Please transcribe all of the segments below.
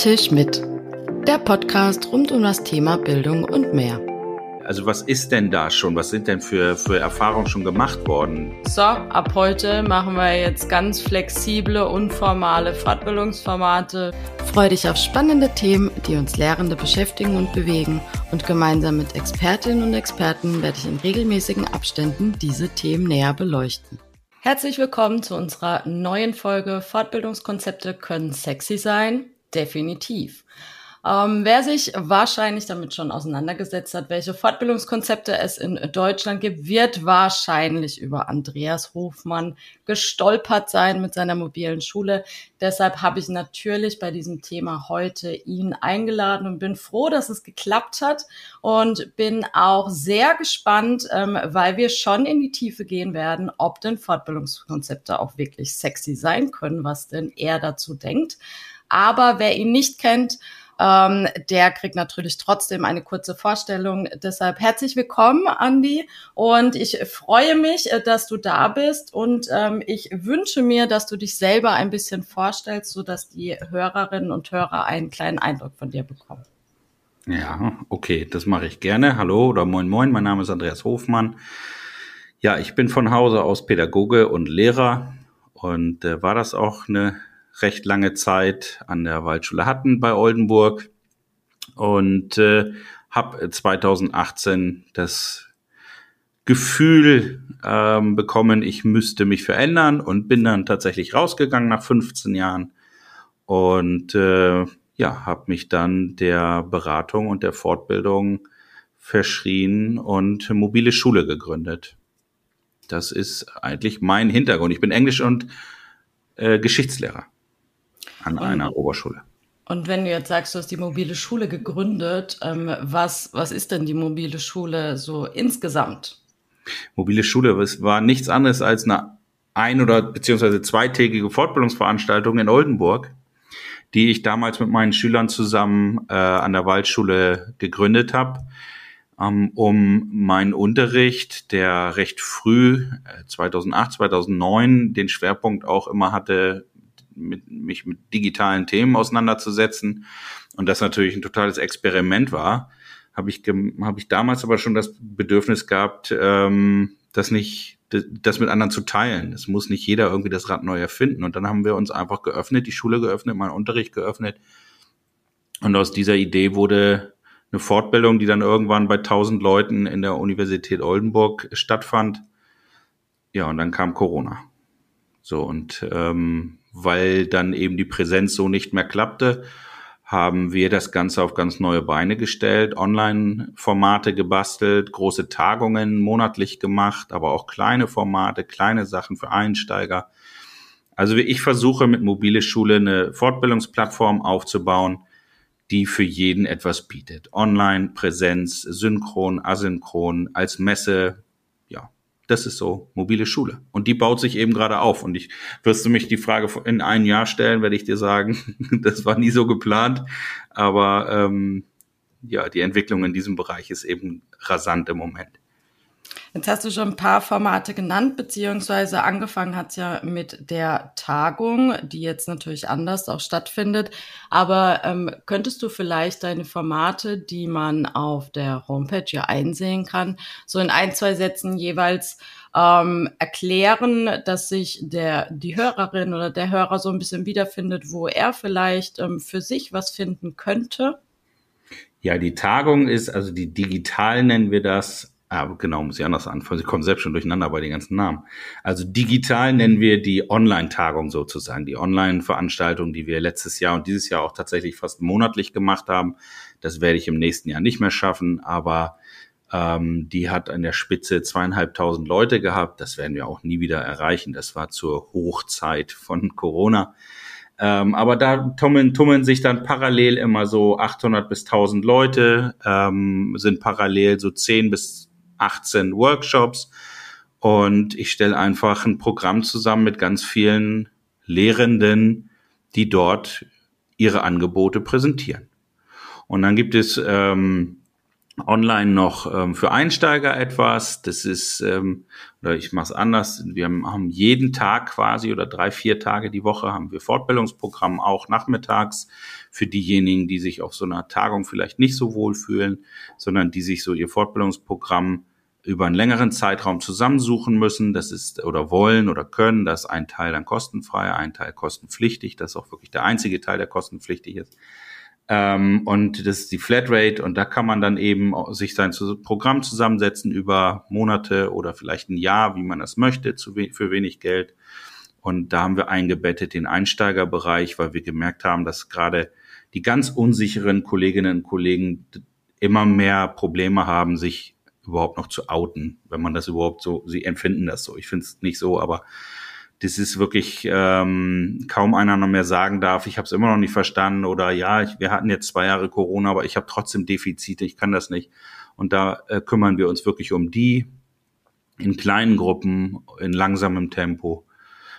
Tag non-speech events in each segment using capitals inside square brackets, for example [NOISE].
Tisch mit. Der Podcast rund um das Thema Bildung und mehr. Also was ist denn da schon? Was sind denn für, für Erfahrungen schon gemacht worden? So, ab heute machen wir jetzt ganz flexible, unformale Fortbildungsformate. Freu dich auf spannende Themen, die uns Lehrende beschäftigen und bewegen. Und gemeinsam mit Expertinnen und Experten werde ich in regelmäßigen Abständen diese Themen näher beleuchten. Herzlich willkommen zu unserer neuen Folge Fortbildungskonzepte können sexy sein. Definitiv. Ähm, wer sich wahrscheinlich damit schon auseinandergesetzt hat, welche Fortbildungskonzepte es in Deutschland gibt, wird wahrscheinlich über Andreas Hofmann gestolpert sein mit seiner mobilen Schule. Deshalb habe ich natürlich bei diesem Thema heute ihn eingeladen und bin froh, dass es geklappt hat und bin auch sehr gespannt, ähm, weil wir schon in die Tiefe gehen werden, ob denn Fortbildungskonzepte auch wirklich sexy sein können, was denn er dazu denkt. Aber wer ihn nicht kennt, ähm, der kriegt natürlich trotzdem eine kurze Vorstellung. Deshalb herzlich willkommen, Andi. Und ich freue mich, äh, dass du da bist. Und ähm, ich wünsche mir, dass du dich selber ein bisschen vorstellst, sodass die Hörerinnen und Hörer einen kleinen Eindruck von dir bekommen. Ja, okay, das mache ich gerne. Hallo oder moin moin, mein Name ist Andreas Hofmann. Ja, ich bin von Hause aus Pädagoge und Lehrer und äh, war das auch eine recht lange Zeit an der Waldschule Hatten bei Oldenburg und äh, habe 2018 das Gefühl ähm, bekommen, ich müsste mich verändern und bin dann tatsächlich rausgegangen nach 15 Jahren und äh, ja, habe mich dann der Beratung und der Fortbildung verschrien und mobile Schule gegründet. Das ist eigentlich mein Hintergrund. Ich bin Englisch- und äh, Geschichtslehrer an und, einer Oberschule. Und wenn du jetzt sagst, du hast die mobile Schule gegründet, ähm, was, was ist denn die mobile Schule so insgesamt? Mobile Schule, es war nichts anderes als eine ein- oder beziehungsweise zweitägige Fortbildungsveranstaltung in Oldenburg, die ich damals mit meinen Schülern zusammen äh, an der Waldschule gegründet habe, ähm, um meinen Unterricht, der recht früh, äh, 2008, 2009, den Schwerpunkt auch immer hatte, mit, mich mit digitalen Themen auseinanderzusetzen und das natürlich ein totales Experiment war, habe ich, habe ich damals aber schon das Bedürfnis gehabt, ähm, das nicht, das mit anderen zu teilen. Es muss nicht jeder irgendwie das Rad neu erfinden. Und dann haben wir uns einfach geöffnet, die Schule geöffnet, meinen Unterricht geöffnet. Und aus dieser Idee wurde eine Fortbildung, die dann irgendwann bei 1000 Leuten in der Universität Oldenburg stattfand. Ja, und dann kam Corona. So, und ähm, weil dann eben die Präsenz so nicht mehr klappte, haben wir das Ganze auf ganz neue Beine gestellt, Online-Formate gebastelt, große Tagungen monatlich gemacht, aber auch kleine Formate, kleine Sachen für Einsteiger. Also ich versuche mit Mobile Schule eine Fortbildungsplattform aufzubauen, die für jeden etwas bietet. Online, Präsenz, synchron, asynchron, als Messe, das ist so mobile Schule. Und die baut sich eben gerade auf. Und ich wirst du mich die Frage in ein Jahr stellen, werde ich dir sagen, [LAUGHS] das war nie so geplant. Aber ähm, ja, die Entwicklung in diesem Bereich ist eben rasant im Moment. Jetzt hast du schon ein paar Formate genannt, beziehungsweise angefangen hat es ja mit der Tagung, die jetzt natürlich anders auch stattfindet. Aber ähm, könntest du vielleicht deine Formate, die man auf der Homepage ja einsehen kann, so in ein, zwei Sätzen jeweils ähm, erklären, dass sich der, die Hörerin oder der Hörer so ein bisschen wiederfindet, wo er vielleicht ähm, für sich was finden könnte? Ja, die Tagung ist, also die digital nennen wir das, Ah, genau, muss ich anders anfangen. Sie kommen selbst schon durcheinander bei den ganzen Namen. Also digital nennen wir die Online-Tagung sozusagen, die Online-Veranstaltung, die wir letztes Jahr und dieses Jahr auch tatsächlich fast monatlich gemacht haben. Das werde ich im nächsten Jahr nicht mehr schaffen, aber ähm, die hat an der Spitze zweieinhalbtausend Leute gehabt. Das werden wir auch nie wieder erreichen. Das war zur Hochzeit von Corona. Ähm, aber da tummeln, tummeln sich dann parallel immer so 800 bis 1000 Leute, ähm, sind parallel so 10 bis 18 Workshops und ich stelle einfach ein Programm zusammen mit ganz vielen Lehrenden, die dort ihre Angebote präsentieren. Und dann gibt es ähm, online noch ähm, für Einsteiger etwas. Das ist, ähm, oder ich mache es anders. Wir haben jeden Tag quasi oder drei, vier Tage die Woche haben wir Fortbildungsprogramm auch nachmittags für diejenigen, die sich auf so einer Tagung vielleicht nicht so wohl fühlen, sondern die sich so ihr Fortbildungsprogramm über einen längeren Zeitraum zusammensuchen müssen, das ist oder wollen oder können, das ist ein Teil dann kostenfrei, ein Teil kostenpflichtig, das ist auch wirklich der einzige Teil, der kostenpflichtig ist. Ähm, und das ist die Flatrate und da kann man dann eben sich sein Programm zusammensetzen über Monate oder vielleicht ein Jahr, wie man das möchte, we für wenig Geld. Und da haben wir eingebettet den Einsteigerbereich, weil wir gemerkt haben, dass gerade die ganz unsicheren Kolleginnen und Kollegen immer mehr Probleme haben, sich überhaupt noch zu outen, wenn man das überhaupt so, sie empfinden das so. Ich finde es nicht so, aber das ist wirklich ähm, kaum einer noch mehr sagen darf, ich habe es immer noch nicht verstanden oder ja, ich, wir hatten jetzt zwei Jahre Corona, aber ich habe trotzdem Defizite, ich kann das nicht. Und da äh, kümmern wir uns wirklich um die in kleinen Gruppen, in langsamem Tempo.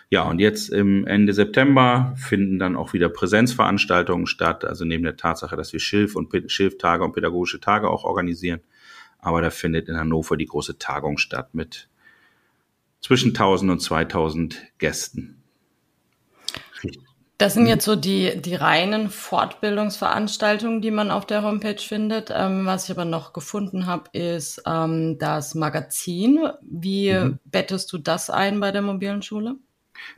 Ja, und jetzt im Ende September finden dann auch wieder Präsenzveranstaltungen statt, also neben der Tatsache, dass wir Schilf und Schilftage und pädagogische Tage auch organisieren. Aber da findet in Hannover die große Tagung statt mit zwischen 1000 und 2000 Gästen. Das sind jetzt so die, die reinen Fortbildungsveranstaltungen, die man auf der Homepage findet. Ähm, was ich aber noch gefunden habe, ist ähm, das Magazin. Wie mhm. bettest du das ein bei der mobilen Schule?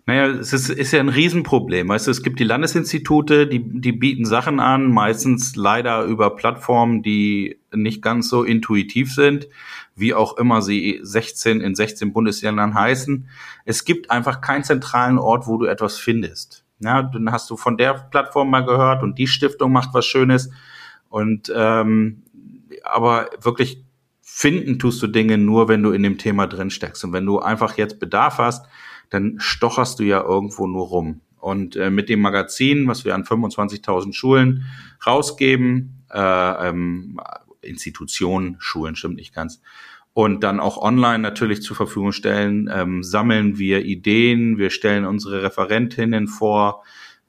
Naja, es ist, ist ja ein Riesenproblem. Weißt du, es gibt die Landesinstitute, die, die bieten Sachen an, meistens leider über Plattformen, die nicht ganz so intuitiv sind, wie auch immer sie 16 in 16 Bundesländern heißen. Es gibt einfach keinen zentralen Ort, wo du etwas findest. Ja, dann hast du von der Plattform mal gehört und die Stiftung macht was Schönes. Und ähm, aber wirklich finden tust du Dinge nur, wenn du in dem Thema drin steckst. Und wenn du einfach jetzt Bedarf hast, dann stocherst du ja irgendwo nur rum. Und äh, mit dem Magazin, was wir an 25.000 Schulen rausgeben, äh, ähm, Institutionen, Schulen stimmt nicht ganz, und dann auch online natürlich zur Verfügung stellen, ähm, sammeln wir Ideen, wir stellen unsere Referentinnen vor,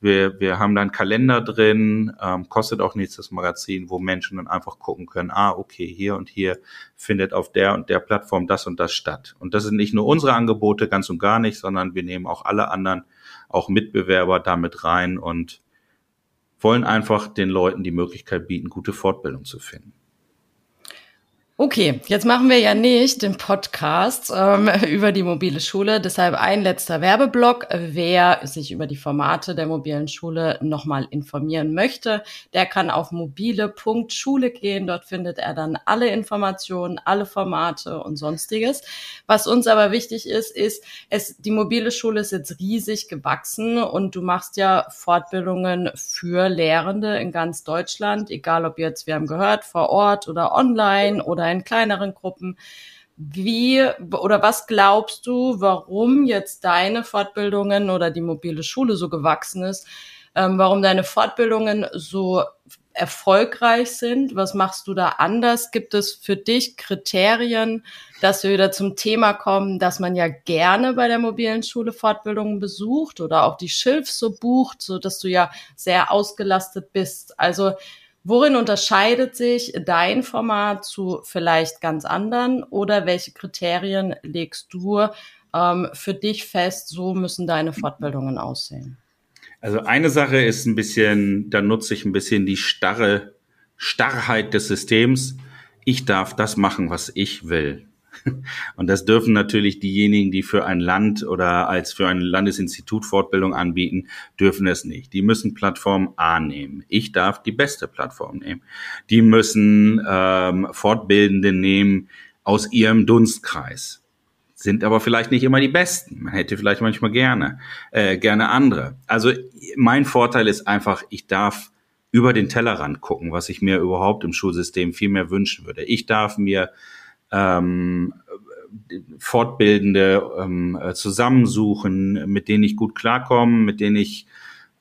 wir, wir haben dann Kalender drin, ähm, kostet auch nichts das Magazin, wo Menschen dann einfach gucken können, ah, okay, hier und hier findet auf der und der Plattform das und das statt. Und das sind nicht nur unsere Angebote, ganz und gar nicht, sondern wir nehmen auch alle anderen, auch Mitbewerber damit rein und wollen einfach den Leuten die Möglichkeit bieten, gute Fortbildung zu finden. Okay, jetzt machen wir ja nicht den Podcast ähm, [LAUGHS] über die mobile Schule. Deshalb ein letzter Werbeblock. Wer sich über die Formate der mobilen Schule nochmal informieren möchte, der kann auf mobile.schule gehen. Dort findet er dann alle Informationen, alle Formate und sonstiges. Was uns aber wichtig ist, ist, es, die mobile Schule ist jetzt riesig gewachsen und du machst ja Fortbildungen für Lehrende in ganz Deutschland, egal ob jetzt, wir haben gehört, vor Ort oder online oder oder in kleineren Gruppen. Wie oder was glaubst du, warum jetzt deine Fortbildungen oder die mobile Schule so gewachsen ist? Ähm, warum deine Fortbildungen so erfolgreich sind? Was machst du da anders? Gibt es für dich Kriterien, dass wir wieder zum Thema kommen, dass man ja gerne bei der mobilen Schule Fortbildungen besucht oder auch die Schilf so bucht, so dass du ja sehr ausgelastet bist? Also Worin unterscheidet sich dein Format zu vielleicht ganz anderen oder welche Kriterien legst du ähm, für dich fest, so müssen deine Fortbildungen aussehen? Also eine Sache ist ein bisschen, da nutze ich ein bisschen die starre Starrheit des Systems. Ich darf das machen, was ich will. [LAUGHS] Und das dürfen natürlich diejenigen, die für ein Land oder als für ein Landesinstitut Fortbildung anbieten, dürfen es nicht. Die müssen Plattform A nehmen. Ich darf die beste Plattform nehmen. Die müssen ähm, Fortbildende nehmen aus ihrem Dunstkreis. Sind aber vielleicht nicht immer die besten. Man hätte vielleicht manchmal gerne, äh, gerne andere. Also mein Vorteil ist einfach, ich darf über den Tellerrand gucken, was ich mir überhaupt im Schulsystem viel mehr wünschen würde. Ich darf mir ähm, Fortbildende ähm, äh, zusammensuchen, mit denen ich gut klarkomme, mit denen ich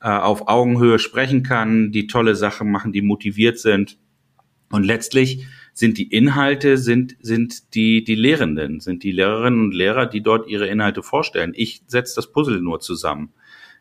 äh, auf Augenhöhe sprechen kann, die tolle Sachen machen, die motiviert sind. Und letztlich sind die Inhalte, sind, sind die, die Lehrenden, sind die Lehrerinnen und Lehrer, die dort ihre Inhalte vorstellen. Ich setze das Puzzle nur zusammen.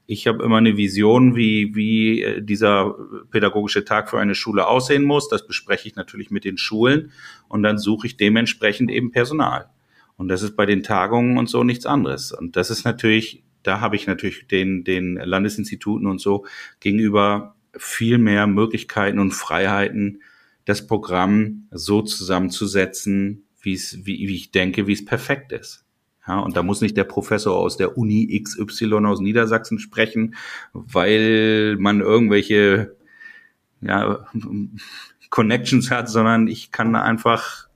Ich habe immer eine Vision, wie, wie äh, dieser pädagogische Tag für eine Schule aussehen muss. Das bespreche ich natürlich mit den Schulen und dann suche ich dementsprechend eben Personal. Und das ist bei den Tagungen und so nichts anderes. Und das ist natürlich, da habe ich natürlich den, den Landesinstituten und so gegenüber viel mehr Möglichkeiten und Freiheiten, das Programm so zusammenzusetzen, wie es, wie, wie ich denke, wie es perfekt ist. Ja, und da muss nicht der Professor aus der Uni XY aus Niedersachsen sprechen, weil man irgendwelche ja, [LAUGHS] Connections hat, sondern ich kann da einfach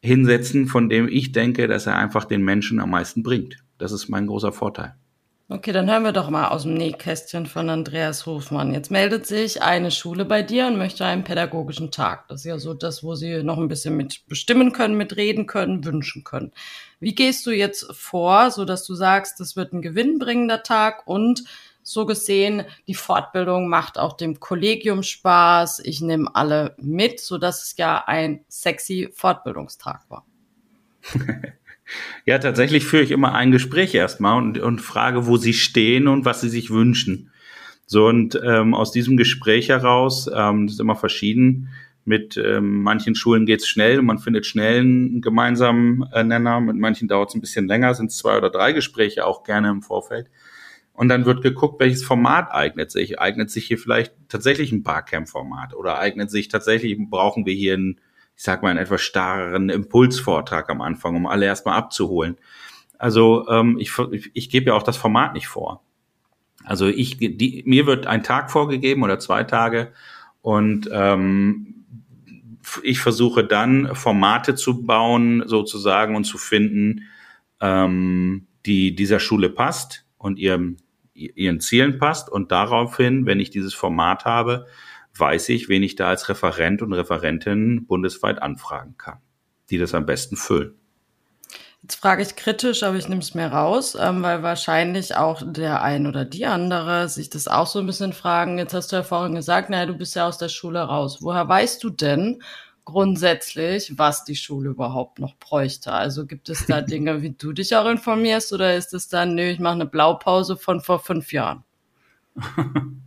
hinsetzen, von dem ich denke, dass er einfach den Menschen am meisten bringt. Das ist mein großer Vorteil. Okay, dann hören wir doch mal aus dem Nähkästchen von Andreas Hofmann. Jetzt meldet sich eine Schule bei dir und möchte einen pädagogischen Tag. Das ist ja so das, wo sie noch ein bisschen mit bestimmen können, mitreden können, wünschen können. Wie gehst du jetzt vor, so dass du sagst, das wird ein gewinnbringender Tag und so gesehen, die Fortbildung macht auch dem Kollegium Spaß. Ich nehme alle mit, so dass es ja ein sexy Fortbildungstag war. [LAUGHS] Ja, tatsächlich führe ich immer ein Gespräch erstmal und, und frage, wo sie stehen und was sie sich wünschen. So, und ähm, aus diesem Gespräch heraus, ähm, das ist immer verschieden, mit ähm, manchen Schulen geht's schnell, man findet schnell einen gemeinsamen äh, Nenner, mit manchen dauert es ein bisschen länger, sind zwei oder drei Gespräche auch gerne im Vorfeld. Und dann wird geguckt, welches Format eignet sich. Eignet sich hier vielleicht tatsächlich ein Barcamp-Format oder eignet sich tatsächlich, brauchen wir hier ein ich sag mal, einen etwas starren Impulsvortrag am Anfang, um alle erstmal abzuholen. Also ähm, ich, ich, ich gebe ja auch das Format nicht vor. Also ich, die, mir wird ein Tag vorgegeben oder zwei Tage und ähm, ich versuche dann Formate zu bauen sozusagen und zu finden, ähm, die dieser Schule passt und ihrem, ihren Zielen passt und daraufhin, wenn ich dieses Format habe, weiß ich, wen ich da als Referent und Referentin bundesweit anfragen kann, die das am besten füllen. Jetzt frage ich kritisch, aber ich nehme es mir raus, ähm, weil wahrscheinlich auch der ein oder die andere sich das auch so ein bisschen fragen. Jetzt hast du ja vorhin gesagt, naja, du bist ja aus der Schule raus. Woher weißt du denn grundsätzlich, was die Schule überhaupt noch bräuchte? Also gibt es da [LAUGHS] Dinge, wie du dich auch informierst, oder ist es dann, nö, ich mache eine Blaupause von vor fünf Jahren? [LAUGHS]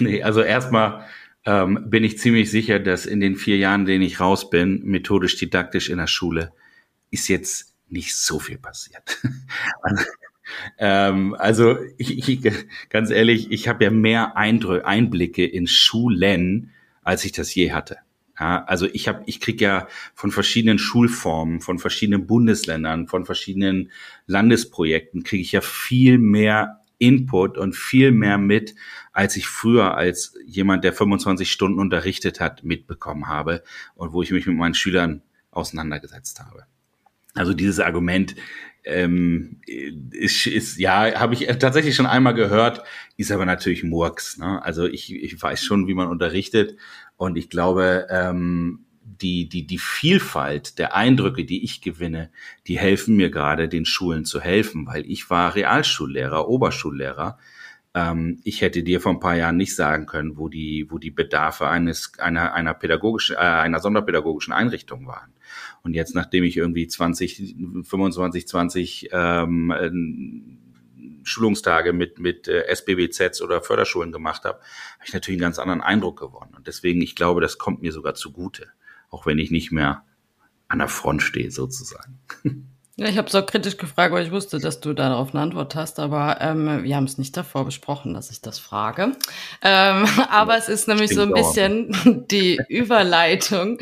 nee, also erstmal ähm, bin ich ziemlich sicher, dass in den vier Jahren, denen ich raus bin, methodisch didaktisch in der Schule, ist jetzt nicht so viel passiert. [LAUGHS] also, ähm, also ich, ich, ganz ehrlich, ich habe ja mehr Eindrücke, Einblicke in Schulen, als ich das je hatte. Ja, also ich habe, ich krieg ja von verschiedenen Schulformen, von verschiedenen Bundesländern, von verschiedenen Landesprojekten kriege ich ja viel mehr Input und viel mehr mit, als ich früher als jemand, der 25 Stunden unterrichtet hat, mitbekommen habe und wo ich mich mit meinen Schülern auseinandergesetzt habe. Also dieses Argument ähm, ist, ist ja, habe ich tatsächlich schon einmal gehört, ist aber natürlich Murks. Ne? Also ich, ich weiß schon, wie man unterrichtet und ich glaube, ähm, die, die, die Vielfalt der Eindrücke, die ich gewinne, die helfen mir gerade, den Schulen zu helfen, weil ich war Realschullehrer, Oberschullehrer. Ähm, ich hätte dir vor ein paar Jahren nicht sagen können, wo die, wo die Bedarfe eines, einer, einer pädagogischen, äh, einer sonderpädagogischen Einrichtung waren. Und jetzt, nachdem ich irgendwie 20, 25, 20 ähm, äh, Schulungstage mit, mit äh, SBBZs oder Förderschulen gemacht habe, habe ich natürlich einen ganz anderen Eindruck gewonnen. Und deswegen, ich glaube, das kommt mir sogar zugute auch wenn ich nicht mehr an der Front stehe sozusagen. [LAUGHS] Ja, ich habe es auch kritisch gefragt, weil ich wusste, dass du darauf eine Antwort hast, aber ähm, wir haben es nicht davor besprochen, dass ich das frage. Ähm, [LAUGHS] aber es ist nämlich so ein bisschen [LAUGHS] die Überleitung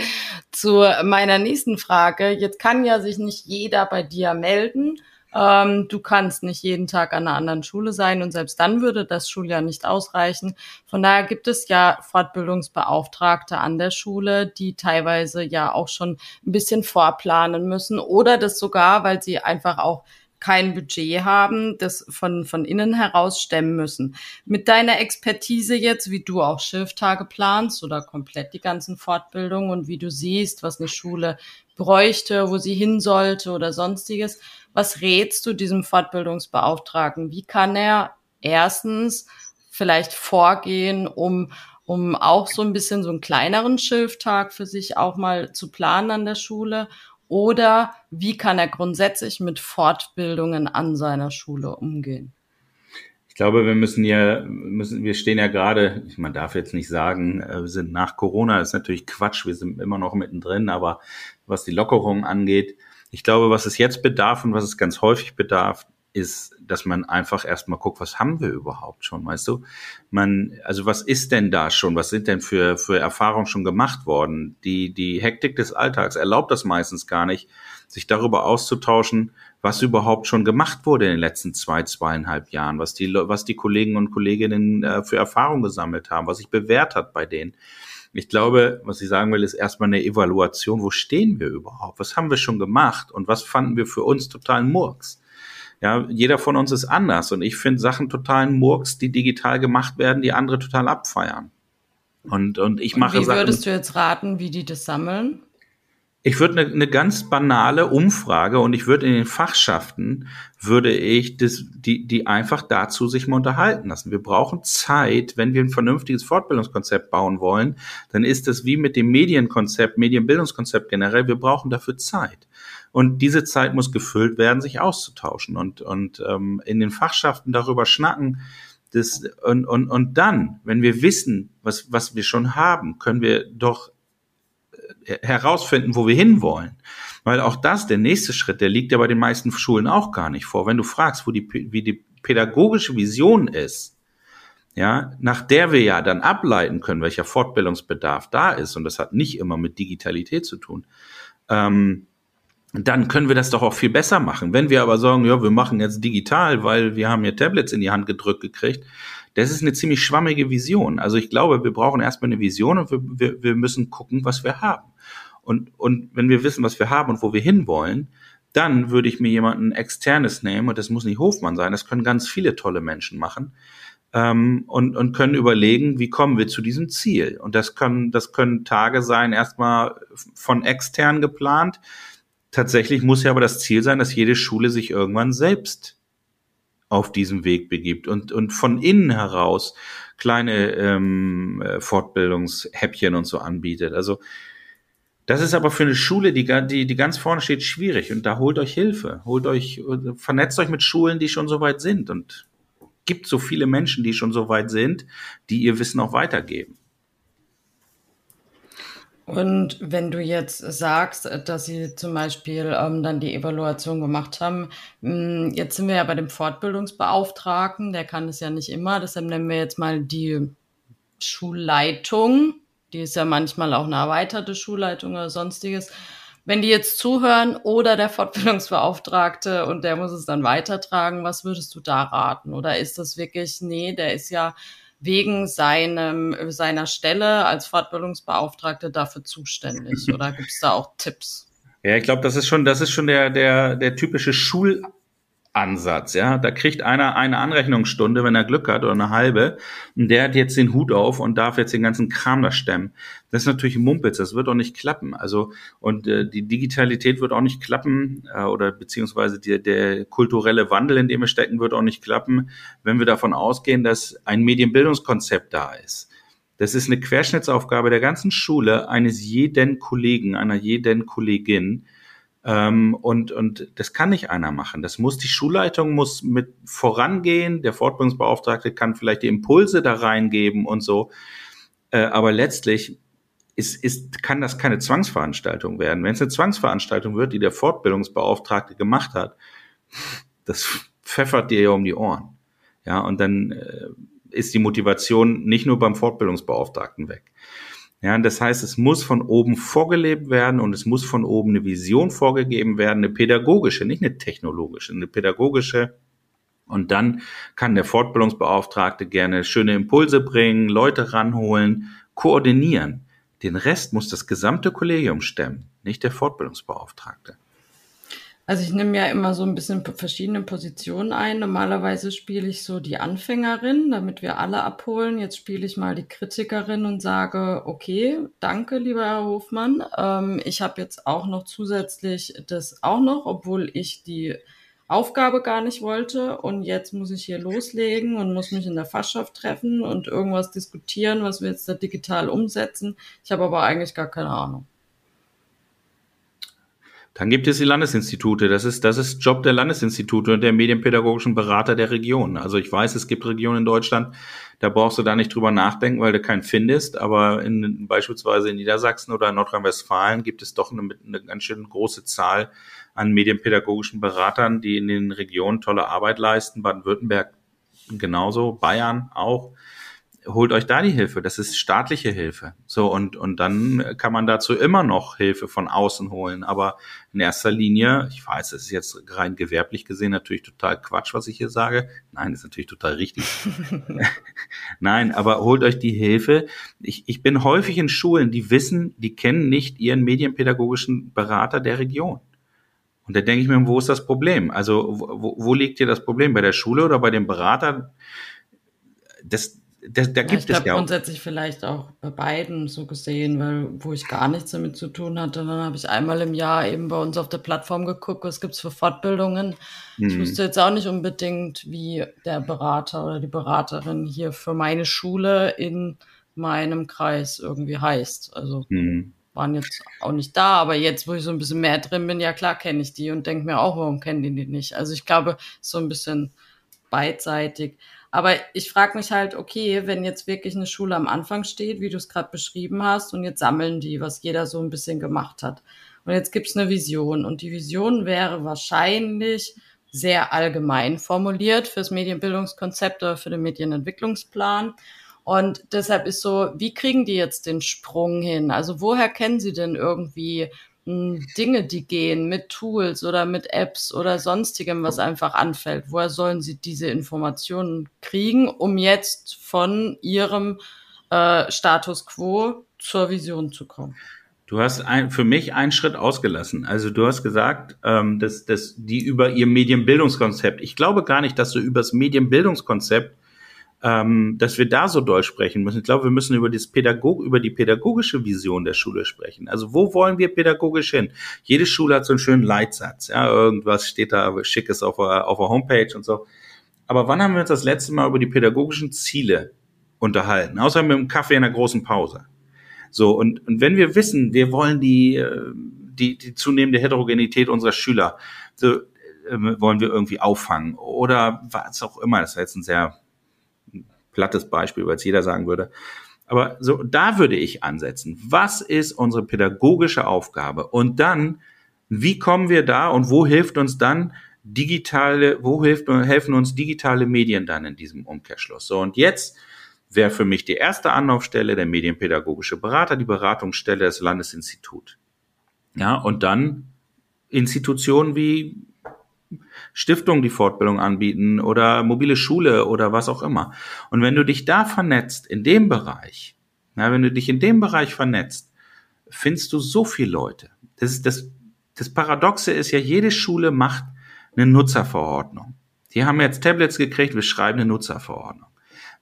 zu meiner nächsten Frage. Jetzt kann ja sich nicht jeder bei dir melden ähm, du kannst nicht jeden Tag an einer anderen Schule sein und selbst dann würde das Schuljahr nicht ausreichen. Von daher gibt es ja Fortbildungsbeauftragte an der Schule, die teilweise ja auch schon ein bisschen vorplanen müssen oder das sogar, weil sie einfach auch kein Budget haben, das von, von innen heraus stemmen müssen. Mit deiner Expertise jetzt, wie du auch Schilftage planst oder komplett die ganzen Fortbildungen und wie du siehst, was eine Schule bräuchte, wo sie hin sollte oder sonstiges, was rätst du diesem Fortbildungsbeauftragten? Wie kann er erstens vielleicht vorgehen, um um auch so ein bisschen so einen kleineren Schilftag für sich auch mal zu planen an der Schule oder wie kann er grundsätzlich mit Fortbildungen an seiner Schule umgehen? glaube, wir müssen ja, müssen, wir stehen ja gerade, man darf jetzt nicht sagen, äh, wir sind nach Corona, ist natürlich Quatsch, wir sind immer noch mittendrin, aber was die Lockerung angeht, ich glaube, was es jetzt bedarf und was es ganz häufig bedarf, ist, dass man einfach erstmal guckt, was haben wir überhaupt schon, weißt du? Man, also was ist denn da schon? Was sind denn für, für Erfahrungen schon gemacht worden? Die, die Hektik des Alltags erlaubt das meistens gar nicht, sich darüber auszutauschen, was überhaupt schon gemacht wurde in den letzten zwei, zweieinhalb Jahren, was die, was die Kollegen und Kolleginnen äh, für Erfahrungen gesammelt haben, was sich bewährt hat bei denen. Ich glaube, was ich sagen will, ist erstmal eine Evaluation. Wo stehen wir überhaupt? Was haben wir schon gemacht? Und was fanden wir für uns totalen Murks? Ja, jeder von uns ist anders und ich finde Sachen totalen Murks, die digital gemacht werden, die andere total abfeiern. Und, und ich mache und wie würdest Sachen, du jetzt raten, wie die das sammeln? Ich würde eine, eine ganz banale Umfrage und ich würde in den Fachschaften würde ich das, die, die einfach dazu sich mal unterhalten lassen. Wir brauchen Zeit, wenn wir ein vernünftiges Fortbildungskonzept bauen wollen, dann ist das wie mit dem Medienkonzept, Medienbildungskonzept generell. Wir brauchen dafür Zeit. Und diese Zeit muss gefüllt werden, sich auszutauschen und, und ähm, in den Fachschaften darüber schnacken. Das, und, und, und dann, wenn wir wissen, was, was wir schon haben, können wir doch herausfinden, wo wir hinwollen. Weil auch das, der nächste Schritt, der liegt ja bei den meisten Schulen auch gar nicht vor. Wenn du fragst, wo die, wie die pädagogische Vision ist, ja, nach der wir ja dann ableiten können, welcher Fortbildungsbedarf da ist, und das hat nicht immer mit Digitalität zu tun, ähm, dann können wir das doch auch viel besser machen. Wenn wir aber sagen, ja, wir machen jetzt digital, weil wir haben ja Tablets in die Hand gedrückt gekriegt, das ist eine ziemlich schwammige Vision. Also ich glaube, wir brauchen erstmal eine Vision und wir, wir, wir müssen gucken, was wir haben. Und, und wenn wir wissen, was wir haben und wo wir hinwollen, dann würde ich mir jemanden externes nehmen, und das muss nicht Hofmann sein, das können ganz viele tolle Menschen machen, ähm, und, und können überlegen, wie kommen wir zu diesem Ziel. Und das können, das können Tage sein, erstmal von extern geplant, Tatsächlich muss ja aber das Ziel sein, dass jede Schule sich irgendwann selbst auf diesem Weg begibt und, und von innen heraus kleine ähm, äh, Fortbildungshäppchen und so anbietet. Also das ist aber für eine Schule, die, die, die ganz vorne steht, schwierig. Und da holt euch Hilfe. Holt euch, vernetzt euch mit Schulen, die schon so weit sind. Und gibt so viele Menschen, die schon so weit sind, die ihr Wissen auch weitergeben. Und wenn du jetzt sagst, dass sie zum Beispiel ähm, dann die Evaluation gemacht haben, mh, hm, jetzt sind wir ja bei dem Fortbildungsbeauftragten, der kann es ja nicht immer, deshalb nennen wir jetzt mal die Schulleitung, die ist ja manchmal auch eine erweiterte Schulleitung oder sonstiges. Wenn die jetzt zuhören oder der Fortbildungsbeauftragte und der muss es dann weitertragen, was würdest du da raten? Oder ist das wirklich, nee, der ist ja wegen seinem, seiner Stelle als Fortbildungsbeauftragte dafür zuständig? Oder gibt es da auch Tipps? Ja, ich glaube, das ist schon, das ist schon der, der, der typische Schul, Ansatz, ja. Da kriegt einer eine Anrechnungsstunde, wenn er Glück hat, oder eine halbe. Und der hat jetzt den Hut auf und darf jetzt den ganzen Kram da stemmen. Das ist natürlich Mumpitz, das wird auch nicht klappen. Also, und äh, die Digitalität wird auch nicht klappen, äh, oder beziehungsweise die, der kulturelle Wandel, in dem wir stecken, wird auch nicht klappen, wenn wir davon ausgehen, dass ein Medienbildungskonzept da ist. Das ist eine Querschnittsaufgabe der ganzen Schule, eines jeden Kollegen, einer jeden Kollegin, ähm, und, und das kann nicht einer machen. Das muss die Schulleitung muss mit vorangehen. Der Fortbildungsbeauftragte kann vielleicht die Impulse da reingeben und so. Äh, aber letztlich ist, ist, kann das keine Zwangsveranstaltung werden. Wenn es eine Zwangsveranstaltung wird, die der Fortbildungsbeauftragte gemacht hat, das pfeffert dir ja um die Ohren. Ja, und dann äh, ist die Motivation nicht nur beim Fortbildungsbeauftragten weg. Ja, das heißt, es muss von oben vorgelebt werden und es muss von oben eine Vision vorgegeben werden, eine pädagogische, nicht eine technologische, eine pädagogische. Und dann kann der Fortbildungsbeauftragte gerne schöne Impulse bringen, Leute ranholen, koordinieren. Den Rest muss das gesamte Kollegium stemmen, nicht der Fortbildungsbeauftragte. Also ich nehme ja immer so ein bisschen verschiedene Positionen ein. Normalerweise spiele ich so die Anfängerin, damit wir alle abholen. Jetzt spiele ich mal die Kritikerin und sage, okay, danke, lieber Herr Hofmann. Ähm, ich habe jetzt auch noch zusätzlich das auch noch, obwohl ich die Aufgabe gar nicht wollte. Und jetzt muss ich hier loslegen und muss mich in der Fachschaft treffen und irgendwas diskutieren, was wir jetzt da digital umsetzen. Ich habe aber eigentlich gar keine Ahnung. Dann gibt es die Landesinstitute. Das ist, das ist Job der Landesinstitute und der medienpädagogischen Berater der Region. Also ich weiß, es gibt Regionen in Deutschland, da brauchst du da nicht drüber nachdenken, weil du keinen findest. Aber in, beispielsweise in Niedersachsen oder Nordrhein-Westfalen gibt es doch eine, eine ganz schön große Zahl an medienpädagogischen Beratern, die in den Regionen tolle Arbeit leisten. Baden-Württemberg genauso, Bayern auch holt euch da die Hilfe. Das ist staatliche Hilfe. So, und, und dann kann man dazu immer noch Hilfe von außen holen. Aber in erster Linie, ich weiß, das ist jetzt rein gewerblich gesehen natürlich total Quatsch, was ich hier sage. Nein, ist natürlich total richtig. [LAUGHS] [LAUGHS] Nein, aber holt euch die Hilfe. Ich, ich bin häufig in Schulen, die wissen, die kennen nicht ihren medienpädagogischen Berater der Region. Und da denke ich mir, wo ist das Problem? Also, wo, wo liegt hier das Problem? Bei der Schule oder bei dem Berater? Das, da, da gibt ja, ich glaube ja grundsätzlich vielleicht auch bei beiden so gesehen, weil wo ich gar nichts damit zu tun hatte, dann habe ich einmal im Jahr eben bei uns auf der Plattform geguckt, was gibt's für Fortbildungen. Mhm. Ich wusste jetzt auch nicht unbedingt, wie der Berater oder die Beraterin hier für meine Schule in meinem Kreis irgendwie heißt. Also mhm. waren jetzt auch nicht da, aber jetzt, wo ich so ein bisschen mehr drin bin, ja klar kenne ich die und denke mir auch, warum kennen die die nicht? Also ich glaube, so ein bisschen beidseitig. Aber ich frage mich halt, okay, wenn jetzt wirklich eine Schule am Anfang steht, wie du es gerade beschrieben hast, und jetzt sammeln die, was jeder so ein bisschen gemacht hat. Und jetzt gibt's eine Vision. Und die Vision wäre wahrscheinlich sehr allgemein formuliert fürs Medienbildungskonzept oder für den Medienentwicklungsplan. Und deshalb ist so, wie kriegen die jetzt den Sprung hin? Also woher kennen sie denn irgendwie Dinge, die gehen mit Tools oder mit Apps oder sonstigem, was einfach anfällt? Woher sollen sie diese Informationen kriegen, um jetzt von ihrem äh, Status quo zur Vision zu kommen? Du hast ein, für mich einen Schritt ausgelassen. Also du hast gesagt, ähm, dass, dass die über ihr Medienbildungskonzept, ich glaube gar nicht, dass du über das Medienbildungskonzept ähm, dass wir da so doll sprechen müssen. Ich glaube, wir müssen über, das Pädagog über die pädagogische Vision der Schule sprechen. Also wo wollen wir pädagogisch hin? Jede Schule hat so einen schönen Leitsatz. Ja, irgendwas steht da Schickes auf der, auf der Homepage und so. Aber wann haben wir uns das letzte Mal über die pädagogischen Ziele unterhalten? Außer mit einem Kaffee in einer großen Pause. So, und, und wenn wir wissen, wir wollen die, äh, die, die zunehmende Heterogenität unserer Schüler, so, äh, wollen wir irgendwie auffangen oder was auch immer. Das ist jetzt ein sehr plattes Beispiel, weil es jeder sagen würde. Aber so, da würde ich ansetzen. Was ist unsere pädagogische Aufgabe? Und dann, wie kommen wir da und wo hilft uns dann digitale, wo hilft, helfen uns digitale Medien dann in diesem Umkehrschluss? So, und jetzt wäre für mich die erste Anlaufstelle der medienpädagogische Berater, die Beratungsstelle des Landesinstitut. Ja, und dann Institutionen wie Stiftungen, die Fortbildung anbieten oder mobile Schule oder was auch immer. Und wenn du dich da vernetzt, in dem Bereich, ja, wenn du dich in dem Bereich vernetzt, findest du so viele Leute. Das, ist das, das Paradoxe ist ja, jede Schule macht eine Nutzerverordnung. Die haben jetzt Tablets gekriegt, wir schreiben eine Nutzerverordnung.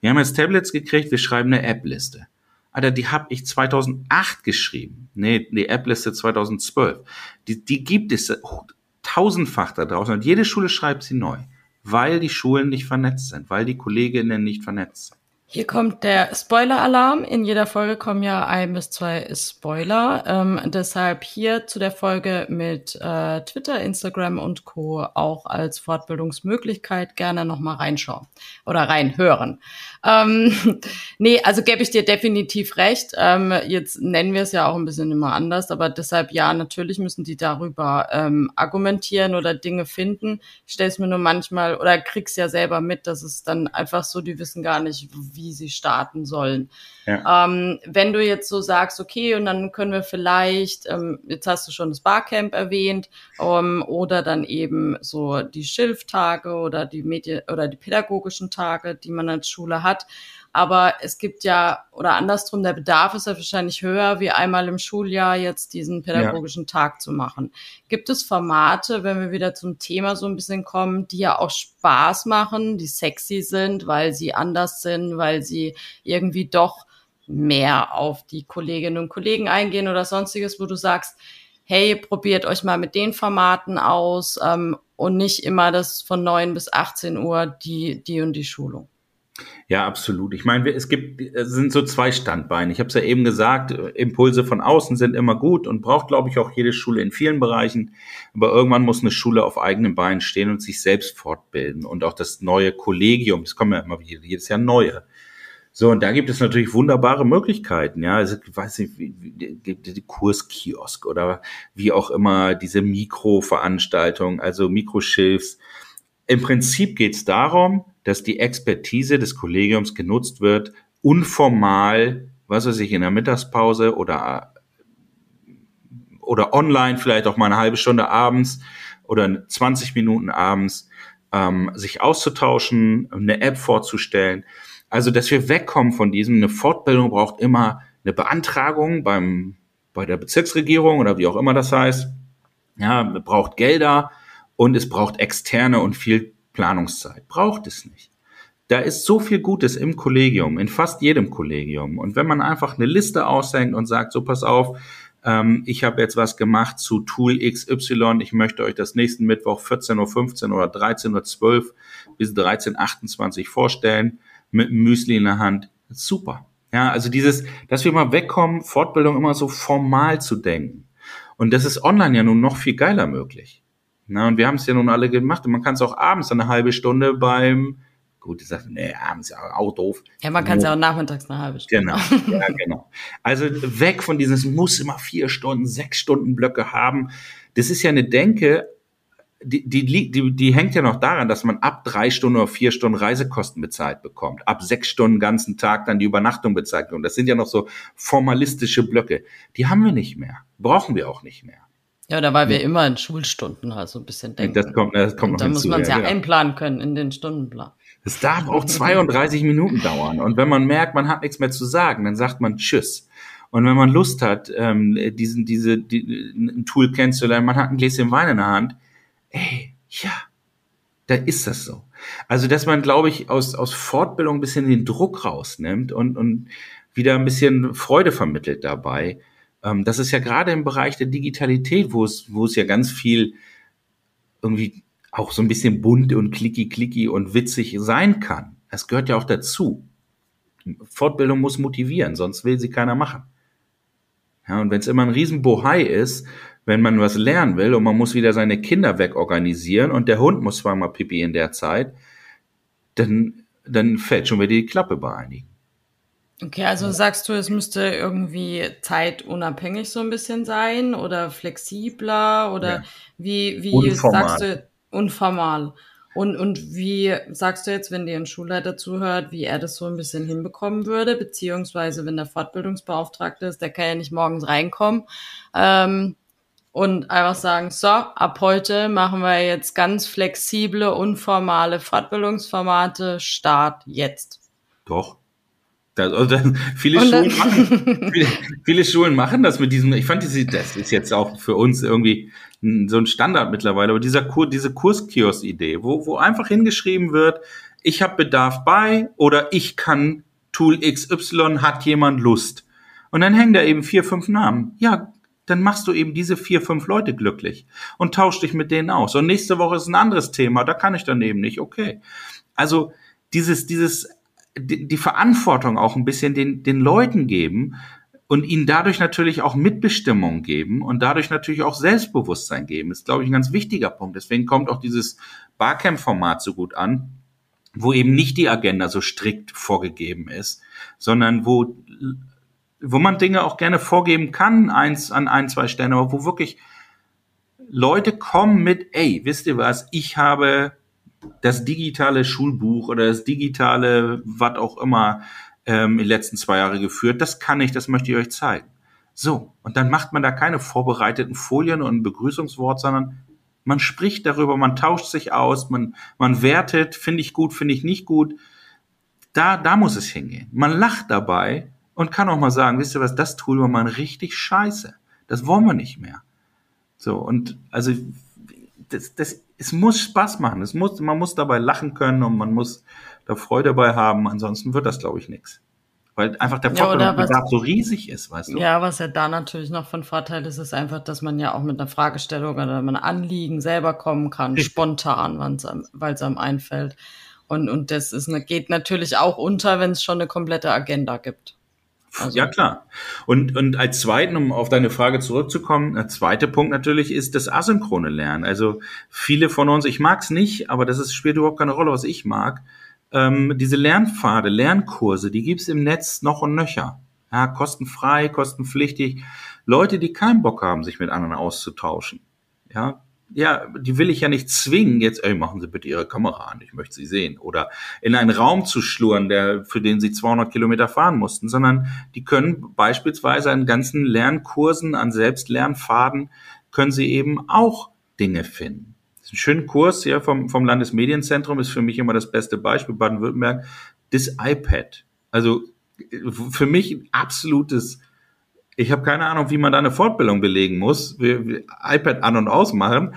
Wir haben jetzt Tablets gekriegt, wir schreiben eine App-Liste. Alter, die habe ich 2008 geschrieben. Nee, die App-Liste 2012. Die, die gibt es tausendfach da draußen und jede Schule schreibt sie neu, weil die Schulen nicht vernetzt sind, weil die Kolleginnen nicht vernetzt sind. Hier kommt der Spoiler-Alarm. In jeder Folge kommen ja ein bis zwei Spoiler. Ähm, deshalb hier zu der Folge mit äh, Twitter, Instagram und Co. auch als Fortbildungsmöglichkeit gerne nochmal reinschauen oder reinhören. Ähm, [LAUGHS] nee, also gebe ich dir definitiv recht. Ähm, jetzt nennen wir es ja auch ein bisschen immer anders, aber deshalb ja, natürlich müssen die darüber ähm, argumentieren oder Dinge finden. Ich stelle es mir nur manchmal oder krieg's ja selber mit, dass es dann einfach so, die wissen gar nicht, wie sie starten sollen. Ja. Ähm, wenn du jetzt so sagst, okay, und dann können wir vielleicht, ähm, jetzt hast du schon das Barcamp erwähnt, ähm, oder dann eben so die Schilftage oder die Medien oder die pädagogischen Tage, die man als Schule hat. Aber es gibt ja, oder andersrum, der Bedarf ist ja wahrscheinlich höher, wie einmal im Schuljahr jetzt diesen pädagogischen ja. Tag zu machen. Gibt es Formate, wenn wir wieder zum Thema so ein bisschen kommen, die ja auch Spaß machen, die sexy sind, weil sie anders sind, weil sie irgendwie doch mehr auf die Kolleginnen und Kollegen eingehen oder sonstiges, wo du sagst, hey, probiert euch mal mit den Formaten aus ähm, und nicht immer das von neun bis 18 Uhr die, die und die Schulung. Ja, absolut. Ich meine, es gibt, es sind so zwei Standbeine. Ich habe es ja eben gesagt, Impulse von außen sind immer gut und braucht, glaube ich, auch jede Schule in vielen Bereichen. Aber irgendwann muss eine Schule auf eigenen Beinen stehen und sich selbst fortbilden. Und auch das neue Kollegium, es kommen ja immer wieder jedes Jahr neue. So, und da gibt es natürlich wunderbare Möglichkeiten, ja. Also, ich weiß nicht, wie, die Kurskiosk oder wie auch immer diese Mikroveranstaltung, also Mikroschilfs. Im Prinzip geht es darum, dass die Expertise des Kollegiums genutzt wird, unformal, was weiß ich, in der Mittagspause oder, oder online, vielleicht auch mal eine halbe Stunde abends oder 20 Minuten abends, ähm, sich auszutauschen, eine App vorzustellen. Also, dass wir wegkommen von diesem, eine Fortbildung braucht immer eine Beantragung beim, bei der Bezirksregierung oder wie auch immer das heißt. Ja, braucht Gelder und es braucht externe und viel Planungszeit. Braucht es nicht. Da ist so viel Gutes im Kollegium, in fast jedem Kollegium. Und wenn man einfach eine Liste aushängt und sagt, so pass auf, ähm, ich habe jetzt was gemacht zu Tool XY, ich möchte euch das nächsten Mittwoch 14.15 Uhr oder 13.12 Uhr bis 13.28 Uhr vorstellen, mit Müsli in der Hand. Super. Ja, also dieses, dass wir mal wegkommen, Fortbildung immer so formal zu denken. Und das ist online ja nun noch viel geiler möglich. Na, und wir haben es ja nun alle gemacht und man kann es auch abends eine halbe Stunde beim, gut, ich sage, nee, abends ja auch doof. Ja, man kann es ja auch nachmittags eine halbe Stunde. Genau, ja, genau. Also weg von dieses muss immer vier Stunden, sechs Stunden Blöcke haben. Das ist ja eine Denke, die, die, die, die hängt ja noch daran, dass man ab drei Stunden oder vier Stunden Reisekosten bezahlt bekommt, ab sechs Stunden ganzen Tag dann die Übernachtung bezahlt bekommt. Das sind ja noch so formalistische Blöcke. Die haben wir nicht mehr, brauchen wir auch nicht mehr. Ja, da weil wir immer in Schulstunden halt so ein bisschen denken. Das kommt, das kommt noch Da muss man es ja, genau. einplanen können in den Stundenplan. Es darf auch 32 Minuten dauern. Und wenn man merkt, man hat nichts mehr zu sagen, dann sagt man Tschüss. Und wenn man Lust hat, ähm, diesen, diese, die, ein Tool kennenzulernen, man hat ein Gläschen Wein in der Hand, ey, ja, da ist das so. Also, dass man, glaube ich, aus, aus Fortbildung ein bisschen den Druck rausnimmt und, und wieder ein bisschen Freude vermittelt dabei. Ähm, das ist ja gerade im Bereich der Digitalität, wo es, wo es ja ganz viel irgendwie auch so ein bisschen bunt und klicki klicki und witzig sein kann. Das gehört ja auch dazu. Fortbildung muss motivieren, sonst will sie keiner machen. Ja, und wenn es immer ein Riesenbohai ist, wenn man was lernen will und man muss wieder seine Kinder wegorganisieren und der Hund muss zweimal pipi in der Zeit, dann, dann fällt schon wieder die Klappe bei einigen. Okay, also sagst du, es müsste irgendwie zeitunabhängig so ein bisschen sein oder flexibler oder ja. wie, wie Unformal. sagst du unformal? Und, und wie sagst du jetzt, wenn dir ein Schulleiter zuhört, wie er das so ein bisschen hinbekommen würde, beziehungsweise wenn der Fortbildungsbeauftragte ist, der kann ja nicht morgens reinkommen ähm, und einfach sagen, so, ab heute machen wir jetzt ganz flexible, unformale Fortbildungsformate, Start jetzt. Doch, das, also [LAUGHS] viele, Schulen machen, [LAUGHS] viele, viele, Schulen machen das mit diesem, ich fand diese, das ist jetzt auch für uns irgendwie so ein Standard mittlerweile, aber dieser Kur, diese Kurskiosk-Idee, wo, wo einfach hingeschrieben wird, ich habe Bedarf bei oder ich kann Tool XY, hat jemand Lust? Und dann hängen da eben vier, fünf Namen. Ja, dann machst du eben diese vier, fünf Leute glücklich und tausch dich mit denen aus. Und nächste Woche ist ein anderes Thema, da kann ich dann eben nicht, okay. Also dieses, dieses die, die Verantwortung auch ein bisschen den, den Leuten geben und ihnen dadurch natürlich auch Mitbestimmung geben und dadurch natürlich auch Selbstbewusstsein geben. Das ist, glaube ich, ein ganz wichtiger Punkt. Deswegen kommt auch dieses Barcamp-Format so gut an, wo eben nicht die Agenda so strikt vorgegeben ist, sondern wo, wo man Dinge auch gerne vorgeben kann, eins an ein, zwei Stellen, aber wo wirklich Leute kommen mit, ey, wisst ihr was, ich habe das digitale Schulbuch oder das digitale, was auch immer, ähm, in den letzten zwei Jahre geführt. Das kann ich, das möchte ich euch zeigen. So, und dann macht man da keine vorbereiteten Folien und ein Begrüßungswort, sondern man spricht darüber, man tauscht sich aus, man, man wertet, finde ich gut, finde ich nicht gut. Da, da muss es hingehen. Man lacht dabei und kann auch mal sagen, wisst ihr was, das tun wir mal richtig scheiße. Das wollen wir nicht mehr. So, und also das, das, es muss Spaß machen. Es muss, man muss dabei lachen können und man muss da Freude dabei haben. Ansonsten wird das, glaube ich, nichts. Weil einfach der Fortbildungsbedarf ja, so riesig ist, weißt du? Ja, was ja da natürlich noch von Vorteil ist, ist einfach, dass man ja auch mit einer Fragestellung oder einem Anliegen selber kommen kann, spontan, weil es einem einfällt. Und, und das ist eine, geht natürlich auch unter, wenn es schon eine komplette Agenda gibt. Also. Ja, klar. Und, und als zweiten, um auf deine Frage zurückzukommen, der zweite Punkt natürlich ist das asynchrone Lernen. Also viele von uns, ich mag's nicht, aber das ist, spielt überhaupt keine Rolle, was ich mag. Ähm, diese Lernpfade, Lernkurse, die gibt's im Netz noch und nöcher. Ja, kostenfrei, kostenpflichtig. Leute, die keinen Bock haben, sich mit anderen auszutauschen. Ja, ja, die will ich ja nicht zwingen, jetzt, ey, machen Sie bitte Ihre Kamera an, ich möchte Sie sehen. Oder in einen Raum zu schlurren, der, für den Sie 200 Kilometer fahren mussten, sondern die können beispielsweise an ganzen Lernkursen, an Selbstlernfaden, können sie eben auch Dinge finden. Ein schöner Kurs hier vom, vom Landesmedienzentrum ist für mich immer das beste Beispiel, Baden-Württemberg, das iPad. Also für mich ein absolutes ich habe keine Ahnung, wie man da eine Fortbildung belegen muss. Wir, wir iPad an und ausmachen.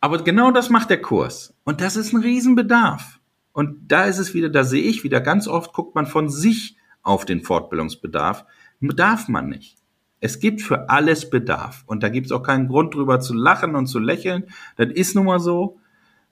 Aber genau das macht der Kurs. Und das ist ein Riesenbedarf. Und da ist es wieder, da sehe ich wieder, ganz oft guckt man von sich auf den Fortbildungsbedarf. Bedarf man nicht. Es gibt für alles Bedarf. Und da gibt es auch keinen Grund drüber zu lachen und zu lächeln. Das ist nun mal so.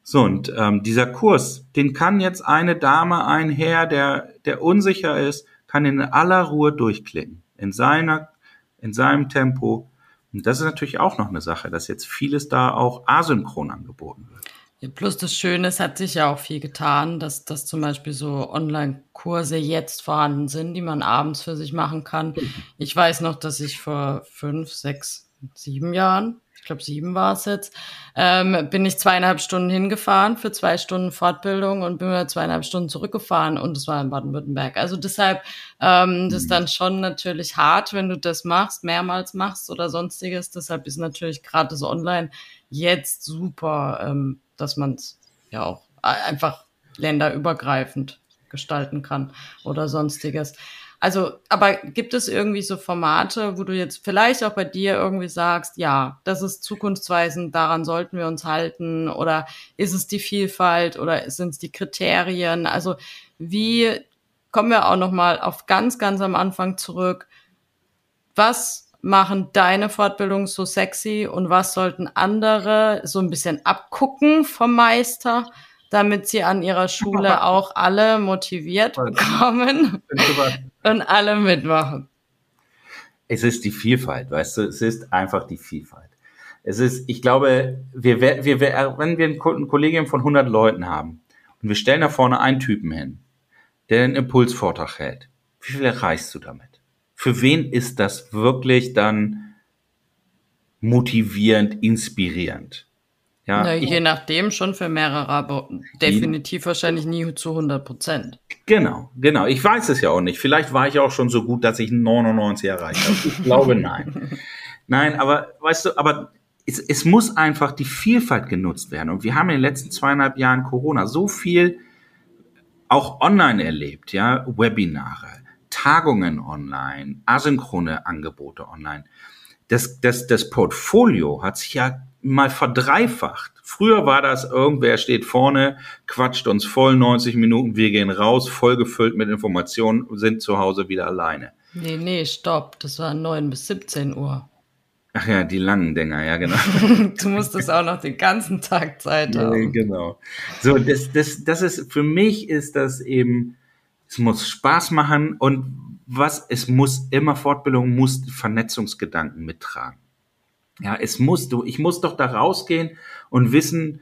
So, und ähm, dieser Kurs, den kann jetzt eine Dame, ein Herr, der, der unsicher ist, kann in aller Ruhe durchklicken in seiner, in seinem Tempo. Und das ist natürlich auch noch eine Sache, dass jetzt vieles da auch asynchron angeboten wird. Ja, plus das Schöne, es hat sich ja auch viel getan, dass, dass zum Beispiel so Online-Kurse jetzt vorhanden sind, die man abends für sich machen kann. Ich weiß noch, dass ich vor fünf, sechs, sieben Jahren glaube sieben war es jetzt, ähm, bin ich zweieinhalb Stunden hingefahren für zwei Stunden Fortbildung und bin wieder zweieinhalb Stunden zurückgefahren und es war in Baden-Württemberg. Also deshalb, ähm, das ist mhm. dann schon natürlich hart, wenn du das machst, mehrmals machst oder sonstiges. Deshalb ist natürlich gerade das Online jetzt super, ähm, dass man es ja auch einfach länderübergreifend gestalten kann oder sonstiges. Also, aber gibt es irgendwie so Formate, wo du jetzt vielleicht auch bei dir irgendwie sagst, ja, das ist zukunftsweisend, daran sollten wir uns halten oder ist es die Vielfalt oder sind es die Kriterien? Also, wie kommen wir auch noch mal auf ganz ganz am Anfang zurück? Was machen deine Fortbildung so sexy und was sollten andere so ein bisschen abgucken vom Meister? Damit sie an ihrer Schule [LAUGHS] auch alle motiviert bekommen und alle mitmachen. Es ist die Vielfalt, weißt du, es ist einfach die Vielfalt. Es ist, ich glaube, wir, wir, wir, wenn wir ein Kollegium von 100 Leuten haben und wir stellen da vorne einen Typen hin, der einen Impulsvortrag hält, wie viel erreichst du damit? Für wen ist das wirklich dann motivierend, inspirierend? Ja, Na, je nachdem schon für mehrere, aber definitiv wahrscheinlich nie zu 100 Prozent. Genau, genau. Ich weiß es ja auch nicht. Vielleicht war ich auch schon so gut, dass ich 99 erreicht habe. Ich glaube [LAUGHS] nein. nein, aber weißt du, aber es, es muss einfach die Vielfalt genutzt werden. Und wir haben in den letzten zweieinhalb Jahren Corona so viel auch online erlebt, ja, Webinare, Tagungen online, asynchrone Angebote online. Das, das, das Portfolio hat sich ja mal verdreifacht. Früher war das, irgendwer steht vorne, quatscht uns voll 90 Minuten, wir gehen raus, vollgefüllt mit Informationen, sind zu Hause wieder alleine. Nee, nee, stopp, das war 9 bis 17 Uhr. Ach ja, die langen Dinger, ja, genau. [LAUGHS] du musstest auch noch den ganzen Tag Zeit haben. Ja, genau. So, das, das, das ist, für mich ist das eben, es muss Spaß machen und was, es muss immer Fortbildung, muss Vernetzungsgedanken mittragen. Ja, es muss, du, ich muss doch da rausgehen und wissen,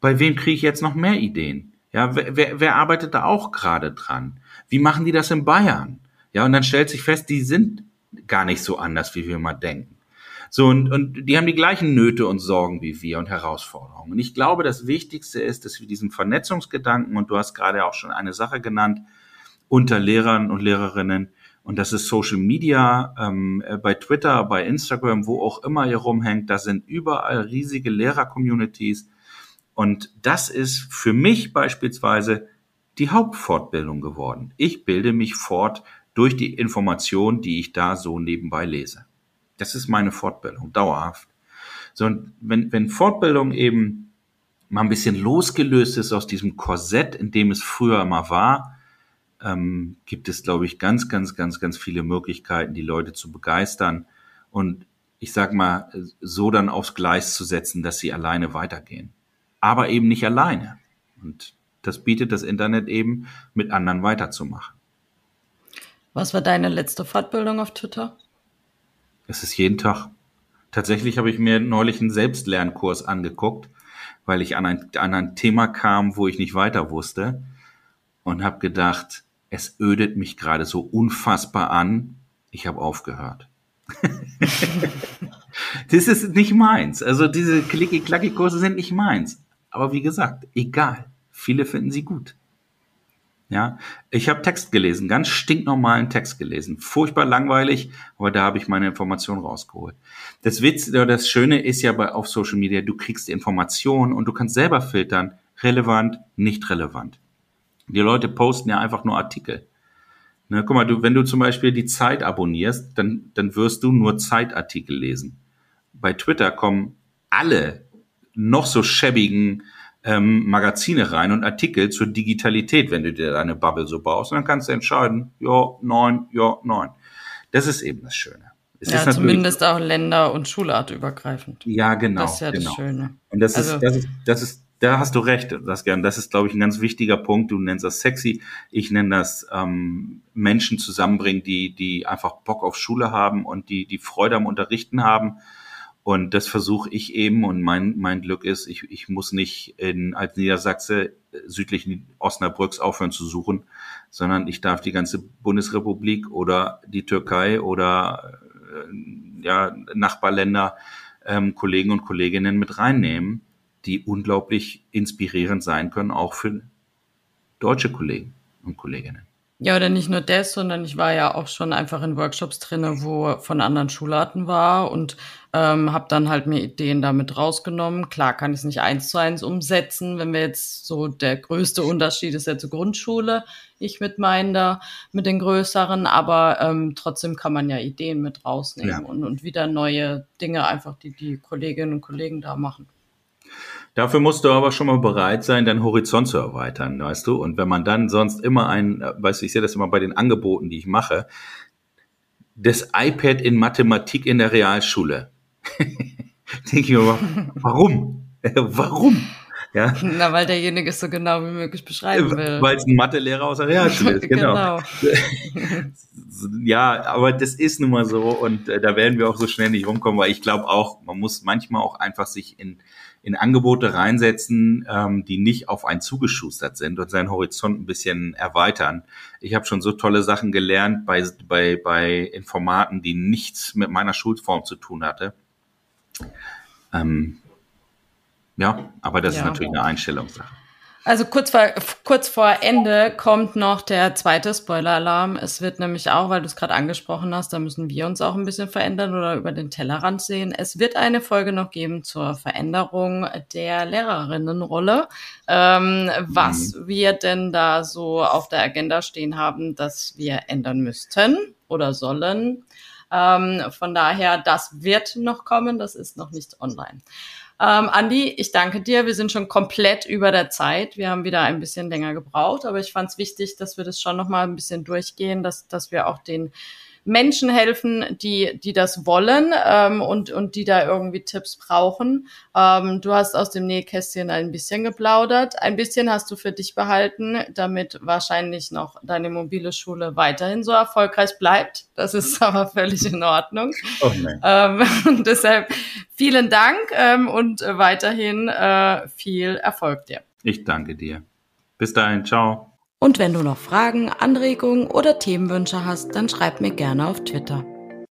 bei wem kriege ich jetzt noch mehr Ideen? Ja, wer, wer, wer arbeitet da auch gerade dran? Wie machen die das in Bayern? Ja, und dann stellt sich fest, die sind gar nicht so anders, wie wir mal denken. So, und, und die haben die gleichen Nöte und Sorgen wie wir und Herausforderungen. Und ich glaube, das Wichtigste ist, dass wir diesen Vernetzungsgedanken, und du hast gerade auch schon eine Sache genannt, unter Lehrern und Lehrerinnen, und das ist Social Media, ähm, äh, bei Twitter, bei Instagram, wo auch immer ihr rumhängt. Da sind überall riesige Lehrer-Communities. Und das ist für mich beispielsweise die Hauptfortbildung geworden. Ich bilde mich fort durch die Information, die ich da so nebenbei lese. Das ist meine Fortbildung, dauerhaft. So, und wenn, wenn Fortbildung eben mal ein bisschen losgelöst ist aus diesem Korsett, in dem es früher immer war, ähm, gibt es, glaube ich, ganz, ganz, ganz, ganz viele Möglichkeiten, die Leute zu begeistern und ich sag mal, so dann aufs Gleis zu setzen, dass sie alleine weitergehen. Aber eben nicht alleine. Und das bietet das Internet eben, mit anderen weiterzumachen. Was war deine letzte Fortbildung auf Twitter? Es ist jeden Tag. Tatsächlich habe ich mir neulich einen Selbstlernkurs angeguckt, weil ich an ein, an ein Thema kam, wo ich nicht weiter wusste und habe gedacht, es ödet mich gerade so unfassbar an. Ich habe aufgehört. [LAUGHS] das ist nicht meins. Also diese Klicki-Klacki-Kurse sind nicht meins. Aber wie gesagt, egal. Viele finden sie gut. Ja, ich habe Text gelesen, ganz stinknormalen Text gelesen, furchtbar langweilig, aber da habe ich meine Informationen rausgeholt. Das Witz oder das Schöne ist ja bei auf Social Media, du kriegst Informationen und du kannst selber filtern, relevant, nicht relevant. Die Leute posten ja einfach nur Artikel. Ne, guck mal, du, wenn du zum Beispiel die Zeit abonnierst, dann, dann wirst du nur Zeitartikel lesen. Bei Twitter kommen alle noch so schäbigen ähm, Magazine rein und Artikel zur Digitalität, wenn du dir deine Bubble so baust. Und dann kannst du entscheiden, ja, neun, ja, neun. Das ist eben das Schöne. Es ja, zumindest auch Länder- und Schulart übergreifend. Ja, genau. Das ist ja genau. das Schöne. Und das also, ist, das ist, das ist da hast du recht, das gern. Das ist, glaube ich, ein ganz wichtiger Punkt. Du nennst das sexy. Ich nenne das ähm, Menschen zusammenbringen, die, die einfach Bock auf Schule haben und die, die Freude am Unterrichten haben. Und das versuche ich eben. Und mein, mein Glück ist, ich, ich muss nicht in, als Niedersachse südlich Osnabrücks aufhören zu suchen, sondern ich darf die ganze Bundesrepublik oder die Türkei oder äh, ja, Nachbarländer, ähm, Kollegen und Kolleginnen mit reinnehmen die unglaublich inspirierend sein können, auch für deutsche Kollegen und Kolleginnen. Ja, oder nicht nur das, sondern ich war ja auch schon einfach in Workshops drinne, wo von anderen Schularten war und ähm, habe dann halt mir Ideen damit rausgenommen. Klar kann ich es nicht eins zu eins umsetzen, wenn wir jetzt so der größte Unterschied ist ja zur Grundschule, ich mit meinen da, mit den größeren, aber ähm, trotzdem kann man ja Ideen mit rausnehmen ja. und, und wieder neue Dinge einfach, die die Kolleginnen und Kollegen da machen. Dafür musst du aber schon mal bereit sein, deinen Horizont zu erweitern, weißt du? Und wenn man dann sonst immer ein, weißt du, ich sehe das immer bei den Angeboten, die ich mache, das iPad in Mathematik in der Realschule. [LAUGHS] Denke ich mir, warum? warum? Ja. [LAUGHS] Na, weil derjenige es so genau wie möglich beschreiben will. Weil es ein Mathelehrer aus der Realschule ist, [LAUGHS] genau. genau. ja, aber das ist nun mal so und äh, da werden wir auch so schnell nicht rumkommen, weil ich glaube auch, man muss manchmal auch einfach sich in in Angebote reinsetzen, ähm, die nicht auf einen zugeschustert sind und seinen Horizont ein bisschen erweitern. Ich habe schon so tolle Sachen gelernt bei, bei, bei Informaten, die nichts mit meiner Schulform zu tun hatte. Ähm, ja, aber das ja. ist natürlich eine Einstellungssache. Also kurz vor, kurz vor Ende kommt noch der zweite Spoiler-Alarm. Es wird nämlich auch, weil du es gerade angesprochen hast, da müssen wir uns auch ein bisschen verändern oder über den Tellerrand sehen. Es wird eine Folge noch geben zur Veränderung der Lehrerinnenrolle. Ähm, was mhm. wir denn da so auf der Agenda stehen haben, dass wir ändern müssten oder sollen. Ähm, von daher, das wird noch kommen, das ist noch nicht online. Ähm, Andi, ich danke dir. Wir sind schon komplett über der Zeit. Wir haben wieder ein bisschen länger gebraucht, aber ich fand es wichtig, dass wir das schon noch mal ein bisschen durchgehen, dass, dass wir auch den Menschen helfen, die, die das wollen ähm, und, und die da irgendwie Tipps brauchen. Ähm, du hast aus dem Nähkästchen ein bisschen geplaudert. Ein bisschen hast du für dich behalten, damit wahrscheinlich noch deine mobile Schule weiterhin so erfolgreich bleibt. Das ist [LAUGHS] aber völlig in Ordnung. Oh ähm, [LAUGHS] deshalb vielen Dank ähm, und weiterhin äh, viel Erfolg dir. Ich danke dir. Bis dahin, ciao. Und wenn du noch Fragen, Anregungen oder Themenwünsche hast, dann schreib mir gerne auf Twitter.